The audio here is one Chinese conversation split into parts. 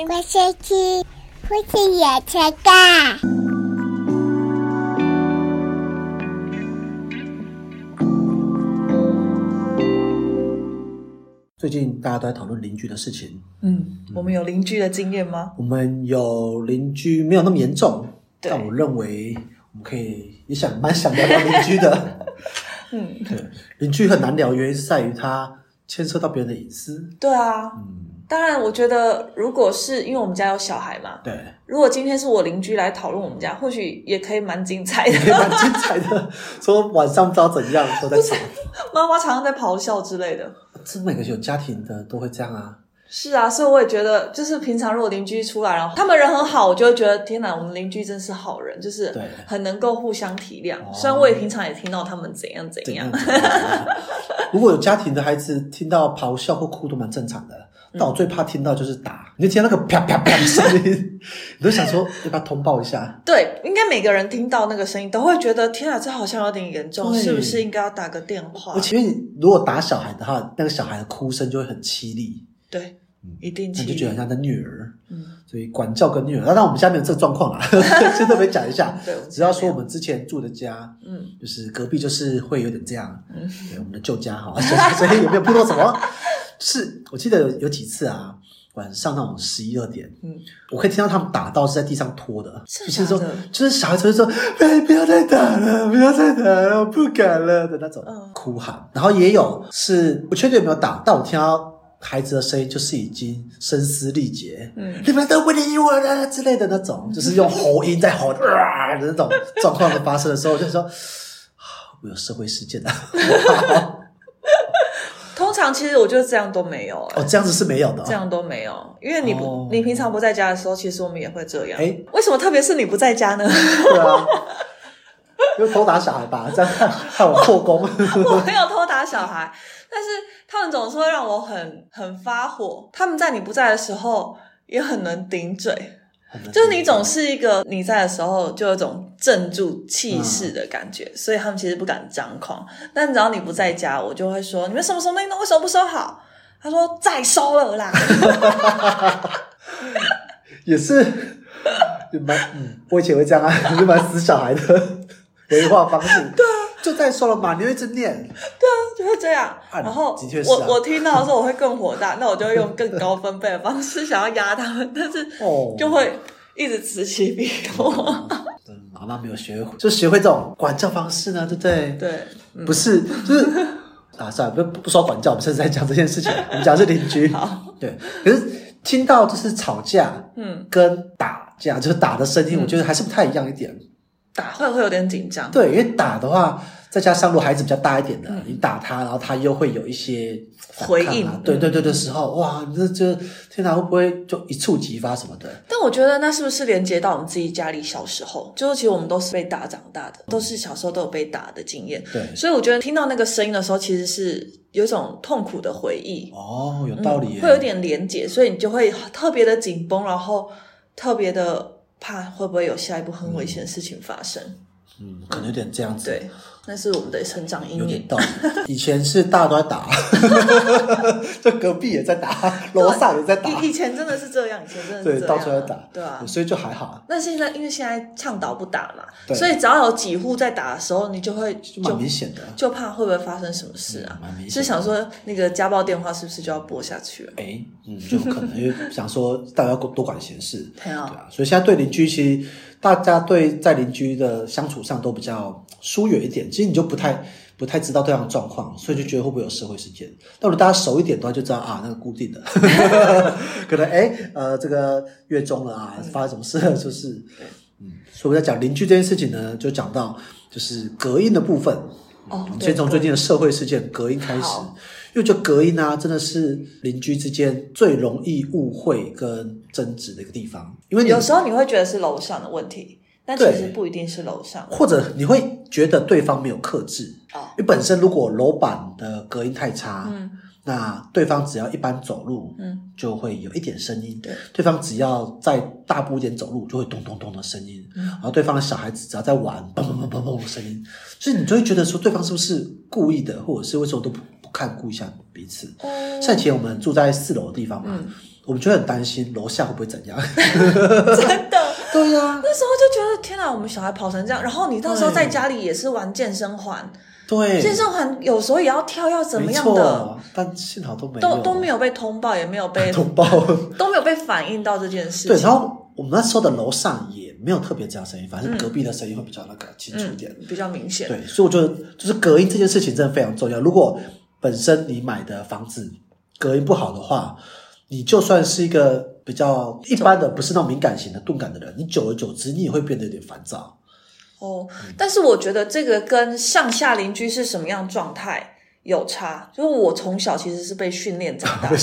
我先去父亲野车干。最近大家都在讨论邻居的事情。嗯，我们有邻居的经验吗？我们有邻居没有那么严重，对但我认为我们可以也想蛮想聊聊邻居的。嗯，对，邻居很难聊，原因是在于它牵涉到别人的隐私。对啊。嗯，当然，我觉得如果是因为我们家有小孩嘛，对，如果今天是我邻居来讨论我们家，或许也可以蛮精彩的。也蛮精彩的。说晚上不知道怎样都在吵，妈妈常常在咆哮之类的。这每个有家庭的都会这样啊。是啊，所以我也觉得，就是平常如果邻居出来，然后他们人很好，我就会觉得天哪，我们邻居真是好人，就是对很能够互相体谅。哦虽然我也平常也听到他们怎样怎样怎样，怎样？如果有家庭的孩子听到咆哮或哭都蛮正常的，但我最怕听到就是打，你就听到那个啪啪啪的声音，你都想说要不要通报一下？对，应该每个人听到那个声音都会觉得天啊，这好像有点严重，是不是应该要打个电话？而？且如果打小孩的话，那个小孩的哭声就会很凄厉，对，一定那气就觉得很像他虐儿。嗯，所以管教跟虐儿，当然我们家没有这个状况啦，就特别讲一下。对，只要说我们之前住的家，嗯。就是隔壁就是会有点这样，嗯。对我们的旧家哈，所以所以也没有碰到什么。是我记得有有几次啊，晚上那种十一二点，嗯，我可以听到他们打到是在地上拖的，就是说，就是小孩子会说：“哎，不要再打了，不要再打了，我不敢了”的那种嗯。哭喊。然后也有是不确定有没有打，但我听到孩子的声音就是已经声嘶力竭，嗯你们都不理我了之类的那种，就是用喉音在吼啊的那种状况的发生的时候，我就说。啊 我有社会事件的、通常其实我觉得这样都没有、欸 哦，这样子是没有的、哦。这样都没有，因为你不、哦你平常不在家的时候，其实我们也会这样。哎为什么特别是你不在家呢？对啊，因为偷打小孩吧，这样害害我破功。我没有偷打小孩，但是他们总是会让我很很发火。他们在你不在的时候也很能顶嘴，就是你总是一个你在的时候就有一种镇住气势的感觉，所以他们其实不敢张狂。但只要你不在家，我就会说你们什么什么东西为什么不收好？他说再收了啦。也是，也蛮嗯，我以前会这样啊，就蛮死小孩的 回话方式。就再说了嘛，你会一直念。对啊就会这样，啊然后的确是啊我我听到的时候我会更火大，那我就会用更高分贝的方式想要压他们，但是哦就会一直此起彼落。嗯妈妈没有学会，就学会这种管教方式呢，对不对？对，嗯不是，就是啊，算了，不不说管教，我们现在在讲这件事情，我们讲的是邻居。好，对，可是听到就是吵架嗯，跟打架，就是打的声音，我觉得还是不太一样一点。打会会有点紧张。对，因为打的话，再加上如果孩子比较大一点的，嗯你打他，然后他又会有一些啊回应对对对的时候，哇，你这这天哪，会不会就一触即发什么的？但我觉得那是不是连接到我们自己家里小时候？就是其实我们都是被打长大的，都是小时候都有被打的经验。对，所以我觉得听到那个声音的时候，其实是有一种痛苦的回忆，哦，有道理、嗯会有点连结，所以你就会特别的紧绷，然后特别的怕会不会有下一步很危险的事情发生。嗯，可能有点这样子。对，那是我们的成长阴影。以前是大家都在打，就隔壁也在打，楼上也在打，以以前真的是这样，以前真的是对，到处在打，对啊。所以就还好，那现在因为现在倡导不打嘛，所以只要有几户在打的时候，你就会就蛮明显的。就怕会不会发生什么事啊？蛮明显是想说那个家暴电话是不是就要拨下去了？哎，嗯，就可能因为想说大家要多管闲事，对啊对啊，所以现在对邻居，其实大家对在邻居的相处上都比较疏远一点，其实你就不太不太知道对方的状况，所以就觉得会不会有社会事件。但如果大家熟一点的话，就知道啊，那个固定的，可能哎呃这个月中了啊，发生什么事了，就是嗯，所以我在讲邻居这件事情呢，就讲到就是隔音的部分。哦，先从最近的社会事件隔音开始，因为就隔音啊，真的是邻居之间最容易误会跟争执的一个地方。因为你有时候你会觉得是楼上的问题，但其对实不一定是楼上。或者你会觉得对方没有克制，哦，因为本身如果楼板的隔音太差，嗯那对方只要一般走路，嗯，就会有一点声音。对，对方只要再大步一点走路，就会咚咚咚的声音。嗯然后对方的小孩子只要在玩，嘣嘣嘣嘣嘣的声音，所以你就会觉得说对方是不是故意的，或者是为什么都不不看顾一下彼此。哦像以前我们住在四楼的地方嘛，嗯我们就会很担心楼下会不会怎样。真的。对呀、那时候天哪，我们小孩跑成这样，然后你到时候在家里也是玩健身环，对，健身环有时候也要跳，要怎么样的，但幸好都没有都都没有被通报，也没有被通报。都没有被反映到这件事情。对，然后我们那时候的楼上也没有特别这样声音，反正隔壁的声音会比较那个清楚一点。嗯，比较明显。对，所以我觉得就是隔音这件事情真的非常重要。如果本身你买的房子隔音不好的话，你就算是一个比较一般的，不是那种敏感型的钝感的人，你久而久之你也会变得有点烦躁。哦，但是我觉得这个跟上下邻居是什么样状态有差。就是我从小其实是被训练长大的，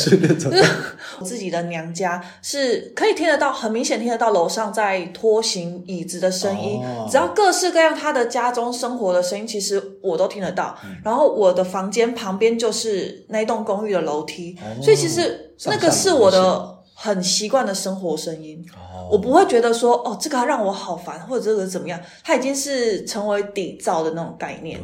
自己的娘家是可以听得到，很明显听得到楼上在拖行椅子的声音，哦只要各式各样他的家中生活的声音，其实我都听得到。嗯然后我的房间旁边就是那栋公寓的楼梯，哦所以其实那个是我的很习惯的生活声音。我不会觉得说哦，这个让我好烦，或者这个怎么样，它已经是成为底噪的那种概念。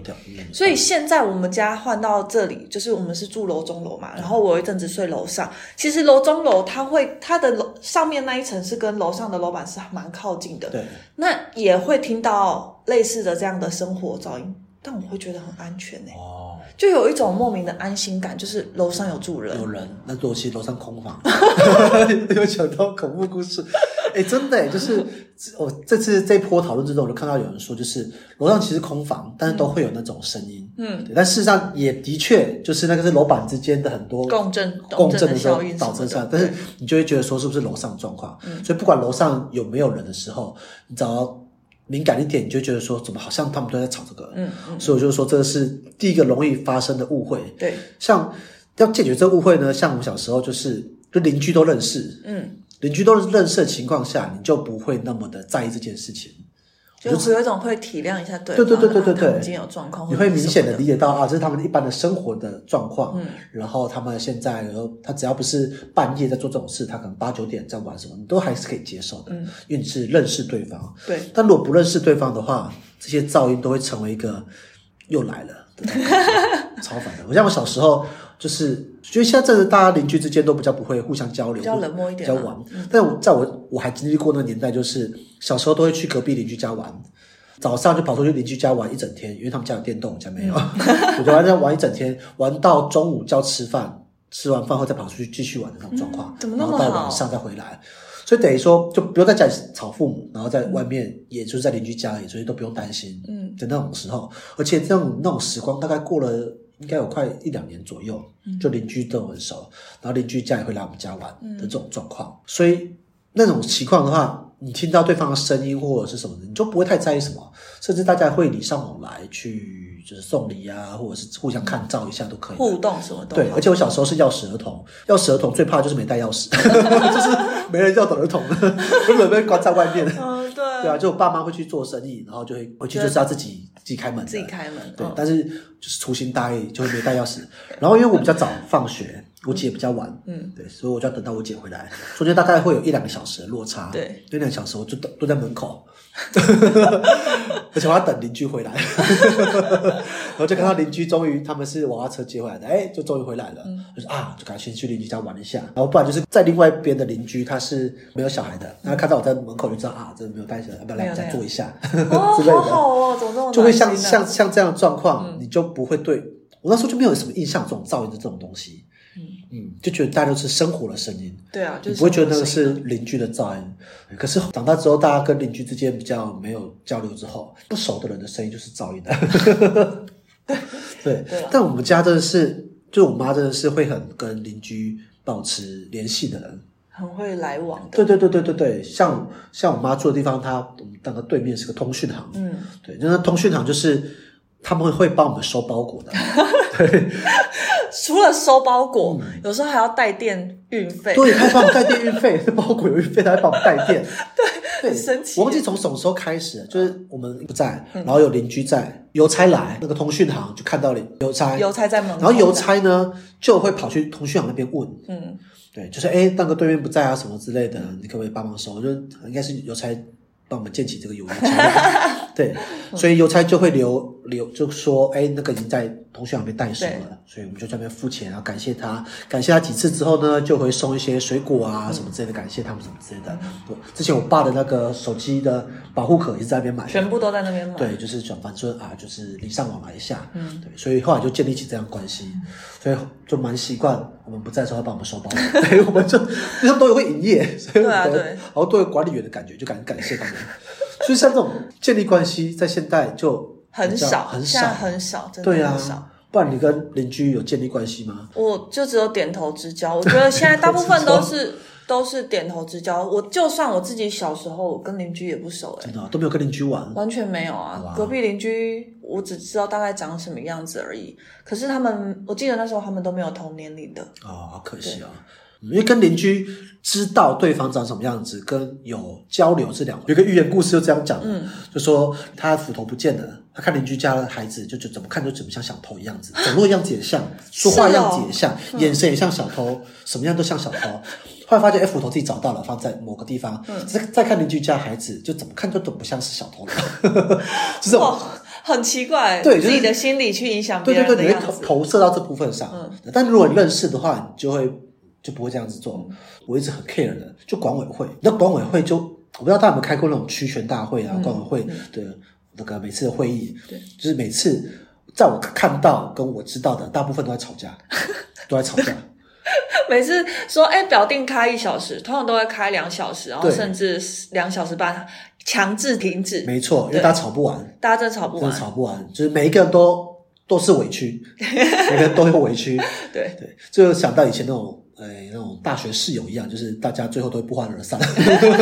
所以现在我们家换到这里，就是我们是住楼中楼嘛，然后我有一阵子睡楼上。其实楼中楼它会它的楼上面那一层是跟楼上的楼板是蛮靠近的，对，那也会听到类似的这样的生活噪音，但我会觉得很安全呢、哦，就有一种莫名的安心感，就是楼上有住人。有人，那楼其实楼上空房，有想到恐怖故事。哎，真的耶，就是我这次这一波讨论之中，我就看到有人说，就是楼上其实空房，但是都会有那种声音。嗯，对，但事实上也的确就是那个是楼板之间的很多共振共振的时候导致上，，但是你就会觉得说是不是楼上状况？所以不管楼上有没有人的时候，你只要敏感一点，你就觉得说怎么好像他们都在吵这个。嗯嗯，所以我就说这个是第一个容易发生的误会。对，像要解决这个误会呢，像我们小时候就是就邻居都认识，嗯，邻居都认识的情况下，你就不会那么的在意这件事情。就是有一种会体谅一下对对对对对对对已经有状况，你会明显的的。理解到啊，这是他们一般的生活的状况，嗯。然后他们现在，然后他只要不是半夜在做这种事，他可能八九点在玩什么，你都还是可以接受的，嗯。因为你是认识对方。对，但如果不认识对方的话，这些噪音都会成为一个又来了 超烦的。我像我小时候就是觉得现在真的大家邻居之间都比较不会互相交流，比较冷漠一点啊比较玩。但我在我我还经历过那个年代，就是小时候都会去隔壁邻居家玩。早上就跑出去邻居家玩一整天，因为他们家有电动，我家没有，我就玩在玩一整天，玩到中午叫吃饭，吃完饭后再跑出去继续玩的那种状况，嗯怎么那么好然后到晚上再回来，所以等于说就不用在家里吵父母，然后在外面也就是在邻居家里，所以都不用担心，嗯的那种时候，而且这种那种时光大概过了应该有快一两年左右，嗯。就邻居都很熟，然后邻居家也会来我们家玩的这种状况，所以那种情况的话，你听到对方的声音或者是什么的，你就不会太在意什么，甚至大家会礼尚往来去就是送礼啊，或者是互相看照一下都可以。互动什么都对，好而且我小时候是钥匙儿童，钥匙儿童最怕就是没带钥匙，就是没人要的儿童，根本被关在外面。嗯对对啊，就我爸妈会去做生意，然后就会回去就是要自己自己开门，自己开门对，嗯但是就是粗心大意，就会没带钥匙。然后因为我比较早放学，我姐比较晚，嗯，对，所以我就要等到我姐回来，中间大概会有一两个小时的落差。对，一两个小时我就等都在门口，而且我要等邻居回来，然后就看到邻居终于他们是娃娃车接回来的，哎，就终于回来了，嗯。就是啊，就赶紧去邻居家玩一下，然后不然就是在另外一边的邻居他是没有小孩的，然后看到我在门口就知道啊，这没有带小孩，要不要来我家坐一下？哦，之类的。好好哦，怎么这么就会像像像这样的状况，你就不会对我那时候就没有什么印象，这种噪音的这种东西，嗯。就觉得大家都是生活的声音，对啊，就是你不会觉得那个是邻居的噪音。可是长大之后，大家跟邻居之间比较没有交流之后，不熟的人的声音就是噪音的。对。对。啊。但我们家真的是，就我妈真的是会很跟邻居保持联系的人。很会来往的，对对对对对对，像像我妈住的地方，她我们那个对面是个通讯行，嗯，对，就是通讯行就是他们会帮我们收包裹的，对。除了收包裹，有时候还要带电运费，嗯对，他还帮我们带电运费，包裹有运费，他还帮我们带电，对，很神奇我忘记从什么时候开始，就是我们不在，然后有邻居在，邮差来，那个通讯行就看到了邮差，邮差在门口，然后邮，差呢就会跑去通讯行那边问，嗯，对，就是哎，那个对面不在啊什么之类的，你可不可以帮忙收？就应该是邮差帮我们建起这个友谊。对，所以邮差就会留留，就说，哎，那个已经在同学那边代收对。了，所以我们就在那边付钱，然后感谢他，感谢他几次之后呢，就会送一些水果啊什么之类的，感谢他们什么之类的。对之前我爸的那个手机的保护壳也是在那边买的，全部都在那边买。对，就是转反正啊，就是礼尚往来一下，嗯，对，所以后来就建立起这样关系，所以就蛮习惯我们不在的时候他帮我们收包，对，我们就因为他们都有会营业，所以我们对啊对。然后都有管理员的感觉，就感感谢他们。所以像这种建立关系，在现代就很少，很现在少，很少，真的对很少。啊，不然你跟邻居有建立关系吗？我就只有点头之交。我觉得现在大部分都是 都是点头之交。我就算我自己小时候跟邻居也不熟、欸，真的啊都没有跟邻居玩，完全没有啊。隔壁邻居我只知道大概长什么样子而已。可是他们，我记得那时候他们都没有同年龄的。哦，好可惜啊。因为跟邻居知道对方长什么样子，跟有交流是两回。有个寓言故事就这样讲，嗯，就说他斧头不见了，他看邻居家的孩子，就就怎么看就怎么像小偷一样子，走路的样子也像，说话样子也像，眼神也像小偷，什么样都像小偷。后来发现，哎，斧头自己找到了，放在某个地方。再再看邻居家孩子，就怎么看都都不像是小偷了，就是这种，很奇怪，对就是自己的心理去影响别对对对，你会投。投射到这部分上。但如果你认识的话，你就会就不会这样子做。我一直很 care 的，就管委会，那管委会就我不知道大家有没有开过那种区权大会啊，管委会的那个每次的会议，对，就是每次在我看到跟我知道的，大部分都在吵架，都在吵架。每次说哎表定开一小时，通常都会开两小时，然后甚至两小时半，强制停止。没错，因为大家吵不完，大家真的吵不完真的。吵不完，就是每一个人都都是委屈，每个人都有委屈。对，对，就想到以前那种。呃，那种大学室友一样，就是大家最后都会不欢而散，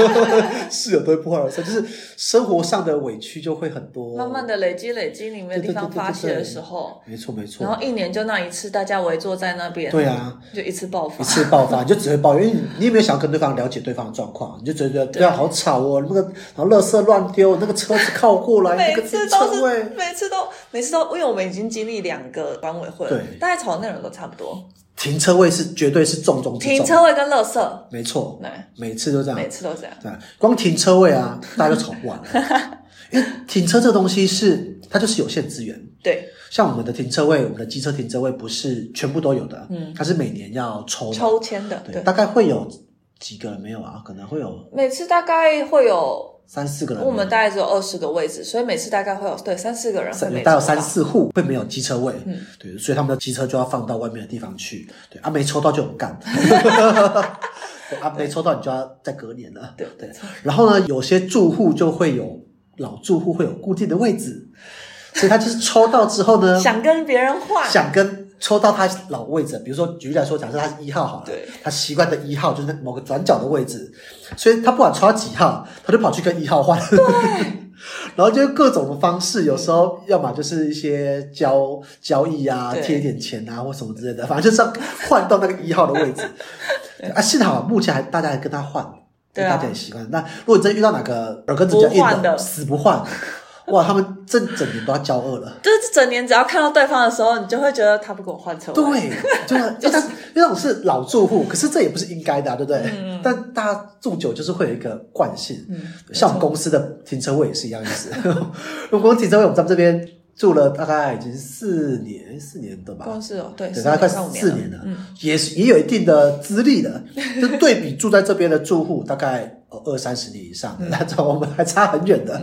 室友都会不欢而散，就是生活上的委屈就会很多。慢慢的累积累积，你们的地方发泄的时候，没错没错。然后一年就那一次，大家围坐在那边，对啊，就一次爆发一。次爆发，你就只会抱怨，因为你你也没有想要跟对方了解对方的状况，你就觉得对啊好吵哦，那个然后垃圾乱丢，那个车子靠过来，每次都是，每次都每次都，因为我们已经经历两个管委会了，对大概吵的内容都差不多。停车位是绝对是重中之重，停车位跟垃圾，没错，对，每次都这样，每次都这样。对，光停车位啊，大家就吵不完了。因为停车这东西是它就是有限资源，对，像我们的停车位，我们的机车停车位不是全部都有的，嗯，它是每年要抽，抽签的，对，大概会有几个人没有啊？可能会有每次大概会有，三四个人，我们大概只有二十个位置，所以每次大概会有对三四个人会三没大概有三四户会没有机车位，嗯。对，所以他们的机车就要放到外面的地方去，对，啊，没抽到就很干。对啊，没抽到你就要再隔年了。对。对，然后呢，有些住户就会有老住户会有固定的位置，所以他就是抽到之后呢，想跟别人换，想跟抽到他老位置，比如说举例来说，假设他是一号好了，对，他习惯的一号就是某个转角的位置，所以他不管抽到几号，他就跑去跟一号换，然后就各种的方式，有时候要么就是一些交交易啊，贴一点钱啊或什么之类的，反正就是要换到那个一号的位置。啊，幸好目前还大家还跟他换，对啊。大家也习惯。那如果你真遇到哪个耳根子比较硬不的。死不换，哇，他们这整年都要交恶了。就是整年只要看到对方的时候，你就会觉得他不给我换车位，对，就是 因为他因为那种是老住户，可是这也不是应该的、啊，对不对？嗯但大家住久就是会有一个惯性，像我们公司的停车位也是一样意思。我们公司停车位，我们在这边住了大概已经四年，四年的吧，公司哦，对，大概快四年了，嗯，也是也有一定的资历的。就对比住在这边的住户，大概呃二三十年以上的，那种我们还差很远的。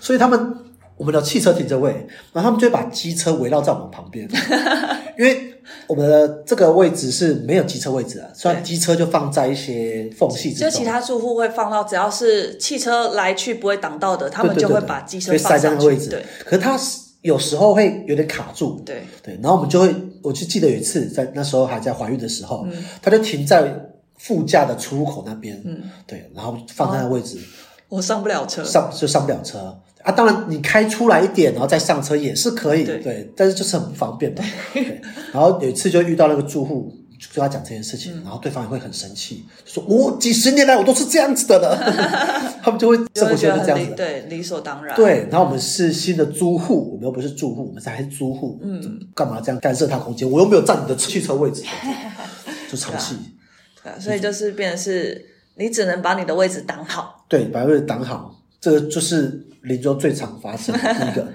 所以他们我们的汽车停车位，然后他们就会把机车围绕在我们旁边，因为我们的这个位置是没有机车位置的，所以机车就放在一些缝隙之中，就其他住户会放到只要是汽车来去不会挡到的，他们就会把机车放塞在那个位置。对。可是它是有时候会有点卡住，对，对，然后我们就会，我就记得有一次在那时候还在怀孕的时候，嗯。他就停在副驾的出入口那边，嗯，对，然后放在那个位置，我上不了车，上就上不了车啊。当然你开出来一点，然后再上车也是可以，对对，但是就是很不方便嘛。对，然后有一次就遇到那个住户。就跟他讲这件事情，嗯然后对方也会很生气，说：“我几十年来我都是这样子的了。”他们就会就生活习会觉得这样子对理所当然，对，然后我们是新的租户，我们又不是住户，我们是还是租户，嗯，干嘛这样干涉他空间？我又没有占你的汽车位置，就吵气。对啊，所以就是变成是你只能把你的位置挡好，对，把位置挡好，这个就是邻居最常发生的 第一个，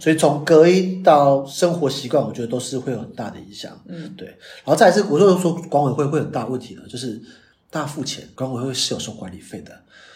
所以从隔音到生活习惯，我觉得都是会有很大的影响。嗯，对。然后再来是，我就说管委会会很大问题的，就是大家付钱，管委会是有收管理费的，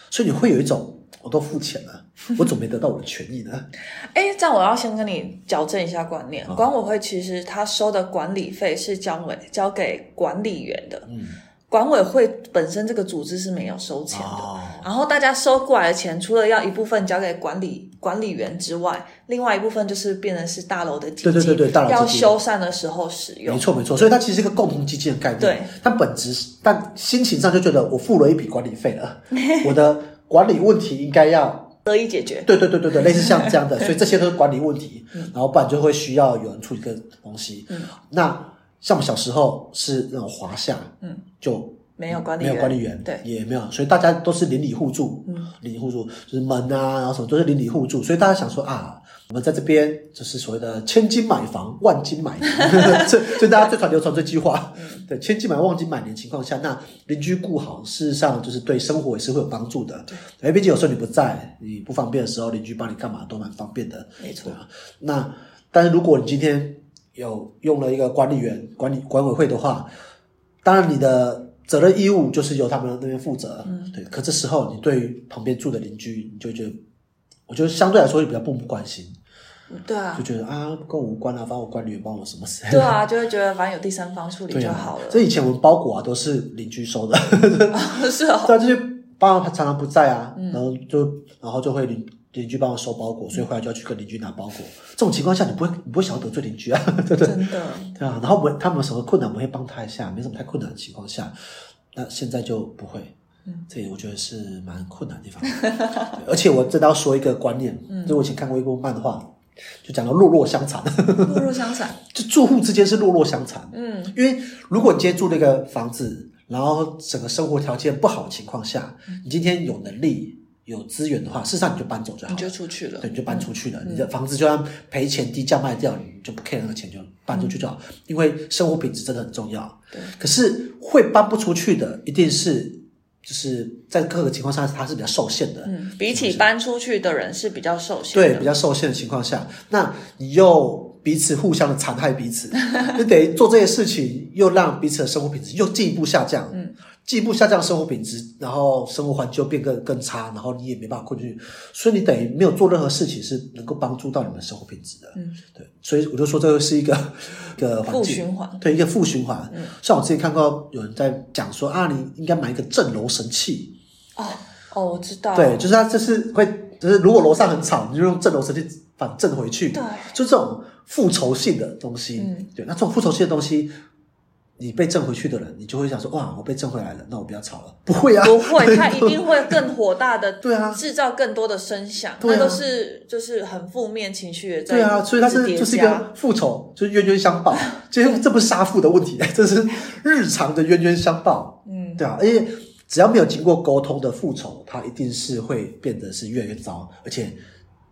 所以你会有一种我都付钱了，我怎么没得到我的权益呢？哎，这样我要先跟你矫正一下观念，管委会其实他收的管理费是交委交给管理员的。嗯。管委会本身这个组织是没有收钱的，然后大家收过来的钱，除了要一部分交给管理管理员之外，另外一部分就是变成是大楼的基金，对对对对，大楼要修缮的时候使用。没错没错，所以它其实是一个共同基金的概念。对，但本质但心情上就觉得我付了一笔管理费了，我的管理问题应该要得以解决。对对对对对，类似像这样的，所以这些都是管理问题，然后不然就会需要有人处理个东西。嗯，那像我们小时候是那种华夏，嗯，就。没有管理员，没有管理员，对，也没有，所以大家都是邻里互助，嗯，邻里互助就是门啊，然后什么都是邻里互助，所以大家想说啊，我们在这边就是所谓的千金买房，万金买年，这这大家最常流传这句话，对，千金买万金买年情况下，那邻居顾好，事实上就是对生活也是会有帮助的，对，毕竟有时候你不在，你不方便的时候，邻居帮你干嘛都蛮方便的，没错。那但是如果你今天有用了一个管理员、管理管委会的话，当然你的。责任义务就是由他们那边负责，嗯，对。可这时候，你对于旁边住的邻居，你就觉得，我觉得相对来说也比较不关心，对啊，就觉得啊，跟我无关啊，反正我管理员帮我什么事，对啊，就会觉得反正有第三方处理就好了。这以前我们包裹啊都是邻居收的，是啊，对，这些帮常常不在啊，然后就然后就会邻。邻居帮我收包裹，所以回来就要去跟邻居拿包裹。这种情况下，你不会，你不会想要得罪邻居啊，对不对？真的，对啊。然后我们他们有什么困难，我们会帮他一下，没什么太困难的情况下，那现在就不会。嗯，这我觉得是蛮困难的地方。而且我真的要说一个观念，就我以前看过一部漫画，就讲到弱弱相残。弱弱相残，就住户之间是弱弱相残。嗯，因为如果你今天住那个房子，然后整个生活条件不好的情况下，你今天有能力。有资源的话，事实上你就搬走就好，你就出去了，对，你就搬出去了。你的房子就算赔钱低价卖掉，你就不 care 那个钱，就搬出去就好。因为生活品质真的很重要。对，可是会搬不出去的，一定是就是在各个情况下，它是比较受限的。嗯，比起搬出去的人是比较受限，对，比较受限的情况下，那你又彼此互相的残害彼此，就等于做这些事情，又让彼此的生活品质又进一步下降。嗯。进一步下降生活品质，然后生活环境变更更差，然后你也没办法进去，所以你等于没有做任何事情是能够帮助到你们生活品质的。嗯，对，所以我就说这个是一个一个负循环，对，一个负循环。嗯，像我之前看过有人在讲说啊，你应该买一个镇楼神器。哦哦，我知道。对，就是它这是会，就是如果楼上很吵，你就用镇楼神器反震回去。对，就这种复仇性的东西。嗯，对，那这种复仇性的东西。你被震回去的人，你就会想说：哇，我被震回来了，那我不要吵了。不会啊，不会，他 一定会更火大的，对啊，制造更多的声响，那都是就是很负面情绪的。对啊，所以他是就是一个复仇，就是冤冤相报。这 这不是杀父的问题，这是日常的冤冤相报。嗯，对啊，而且只要没有经过沟通的复仇，它一定是会变得是越来越糟，而且。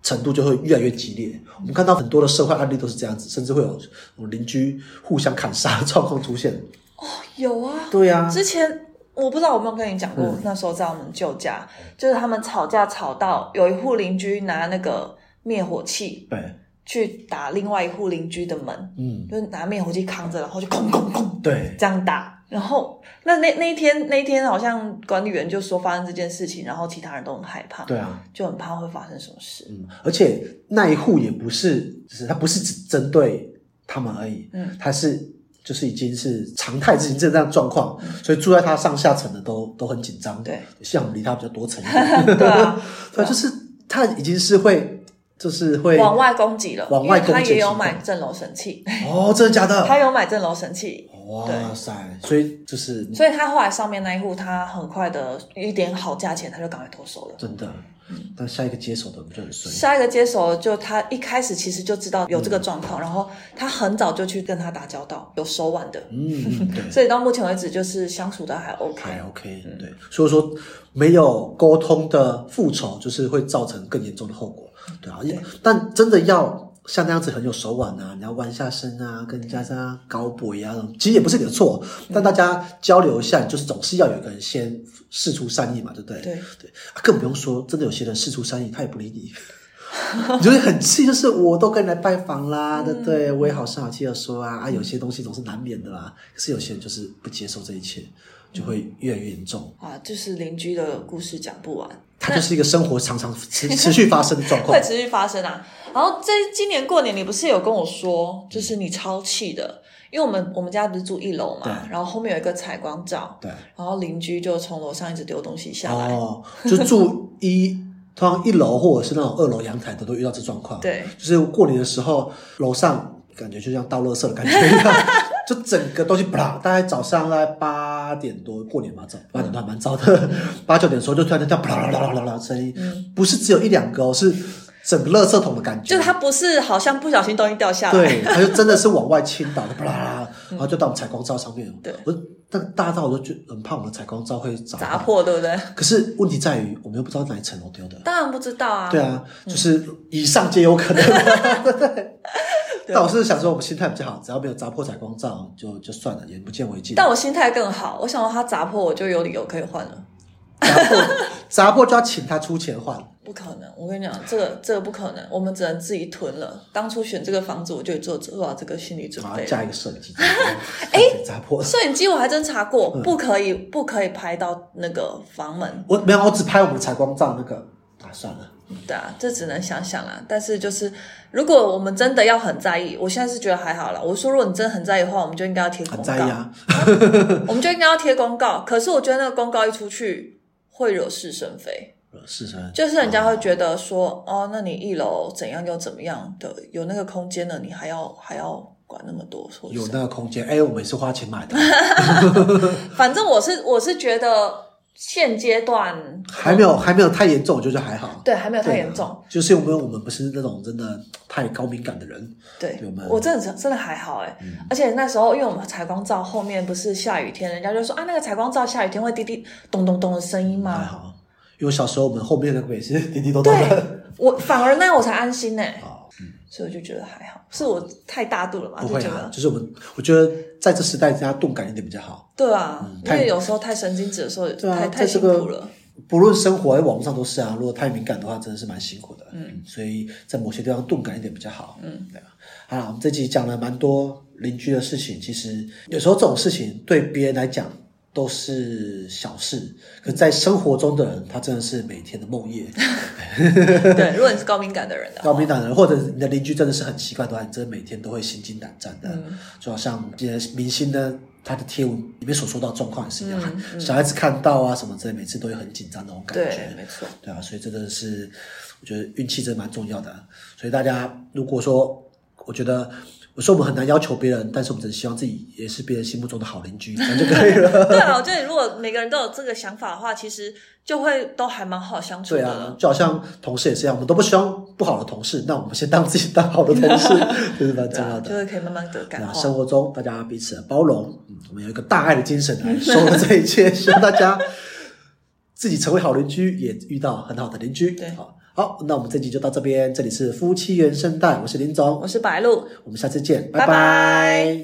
程度就会越来越激烈。我们看到很多的社会案例都是这样子，甚至会有邻居互相砍杀的状况出现。哦，有啊，对啊。之前我不知道有没有跟你讲过，那时候在我们旧家，就是他们吵架吵到有一户邻居拿那个灭火器，对，去打另外一户邻居的门，嗯，就是拿灭火器扛着，然后就空空空，对，这样打。然后，那那那一天那一天，好像管理员就说发生这件事情，然后其他人都很害怕，对啊，就很怕会发生什么事。嗯，而且那一户也不是，就是他不是只针对他们而已，嗯，他是就是已经是常态性这样状况，所以住在他上下层的都都很紧张，对，像我们离他比较多层，对啊，对，就是他已经是会就是会往外攻击了，往外攻击，他也有买震楼神器，哦，真的假的？他有买震楼神器。哇塞！所以就是，所以他后来上面那一户，他很快的一点好价钱，他就赶快脱手了。真的，嗯。但下一个接手的就很顺。下一个接手就他一开始其实就知道有这个状况，然后他很早就去跟他打交道，有手腕的。嗯，对。所以到目前为止，就是相处的还 OK，还 OK。对，所以说没有沟通的复仇，就是会造成更严重的后果。对啊，但真的要像那样子很有手腕啊，你要弯下身啊，跟人家这样高博一样，其实也不是你的错，但大家交流一下，就是总是要有一个人先试出善意嘛，对不对？对对，啊更不用说，真的有些人试出善意，他也不理你。你就会很气，就是我都跟你来拜访啦，对不对？我也好声好气的说啊，啊，有些东西总是难免的啦。可是有些人就是不接受这一切，就会越来越严重。啊，就是邻居的故事讲不完，它就是一个生活常常持 持续发生的状况会。持续发生啊。然后这今年过年，你不是有跟我说，就是你超气的，因为我们我们家不是住一楼嘛，然后后面有一个采光罩，对，然后邻居就从楼上一直丢东西下来，哦，就住一通常一楼或者是那种二楼阳台的都遇到这状况。对，就是过年的时候，楼上感觉就像倒垃圾的感觉一样，就整个东西不啦，大概早上大概八点多，过年嘛早，八点多还蛮早的，八九点的时候就突然间这样啪啦啦啦啦啦声音，不是只有一两个哦，是整个垃圾桶的感觉，就是它不是好像不小心东西掉下来，对，它就真的是往外倾倒的，啪啦啦啦，然后就到我们采光罩上面。对。我但大到我都觉很怕我们的采光罩会砸砸。破，对不对？可是问题在于，我们又不知道哪一层楼丢的。当然不知道啊，对啊，就是以上皆有可能。对。但我是想说，我们心态比较好，只要没有砸破采光罩，就就算了，眼不见为净。但我心态更好，我想到它砸破，我就有理由可以换了。砸破，砸破就要请他出钱换。不可能，我跟你讲，这个这个不可能，我们只能自己囤了。当初选这个房子，我就做做好这个心理准备。加一个摄影机，哎，砸破。摄影机我还真查过，嗯不可以不可以拍到那个房门。我没有，我只拍我们的采光罩那个。啊，算了，对啊，这只能想想啦。但是就是，如果我们真的要很在意，我现在是觉得还好啦。我说，如果你真的很在意的话，我们就应该要贴公告，很在意啊。我们就应该要贴公告。可是我觉得那个公告一出去，会惹是生非。惹是生，就是人家会觉得说，哦，那你一楼怎样又怎么样的，有那个空间了，你还要还要管那么多，有那个空间。哎，我们也是花钱买的，反正我是我是觉得现阶段还没有还没有太严重，我觉得还好。对还没有太严重，就是因为我们不是那种真的太高敏感的人，对对我们我真的真的还好哎、嗯而且那时候因为我们采光罩后面不是下雨天，人家就说啊那个采光罩下雨天会滴滴咚咚咚的声音吗？还好。因为小时候我们后面那个也是滴滴咚咚对的。我反而那样我才安心呢、啊，所以我就觉得还好，是我太大度了嘛，不会啊，就就是我们，我觉得在这时代，大家钝感一点比较好。对啊，因太为有时候太神经质的时候，对啊，太太辛苦了。不论生活在网络上都是啊，如果太敏感的话，真的是蛮辛苦的。嗯，所以在某些地方钝感一点比较好。嗯，对啊。好了，我们这集讲了蛮多邻居的事情，其实有时候这种事情对别人来讲都是小事，可在生活中的人，他真的是每天的梦魇。对，如果你是高敏感的人的，高敏感的人，或者你的邻居真的是很奇怪的话，你真的每天都会心惊胆战的。就好像今天明星呢，他的贴文里面所说到状况也是一样，小孩子看到啊什么之类，每次都会很紧张那种感对觉。，没错，对啊，所以真的是，我觉得运气真的蛮重要的。所以大家如果说，我觉得我说我们很难要求别人，但是我们只是希望自己也是别人心目中的好邻居，这样就可以了。对啊，我觉得如果每个人都有这个想法的话，其实就会都还蛮好相处对啊。，就好像同事也是一样，我们都不希望不好的同事，那我们先当自己当好的同事，就是蛮重要的。就是可以慢慢得对啊，感化。生活中大家彼此的包容，嗯，我们有一个大爱的精神来收了这一切，希望大家自己成为好邻居，也遇到很好的邻居。对好，好，那我们这集就到这边，这里是夫妻原声带，我是林总。我，是白露。我们下次见，拜拜。拜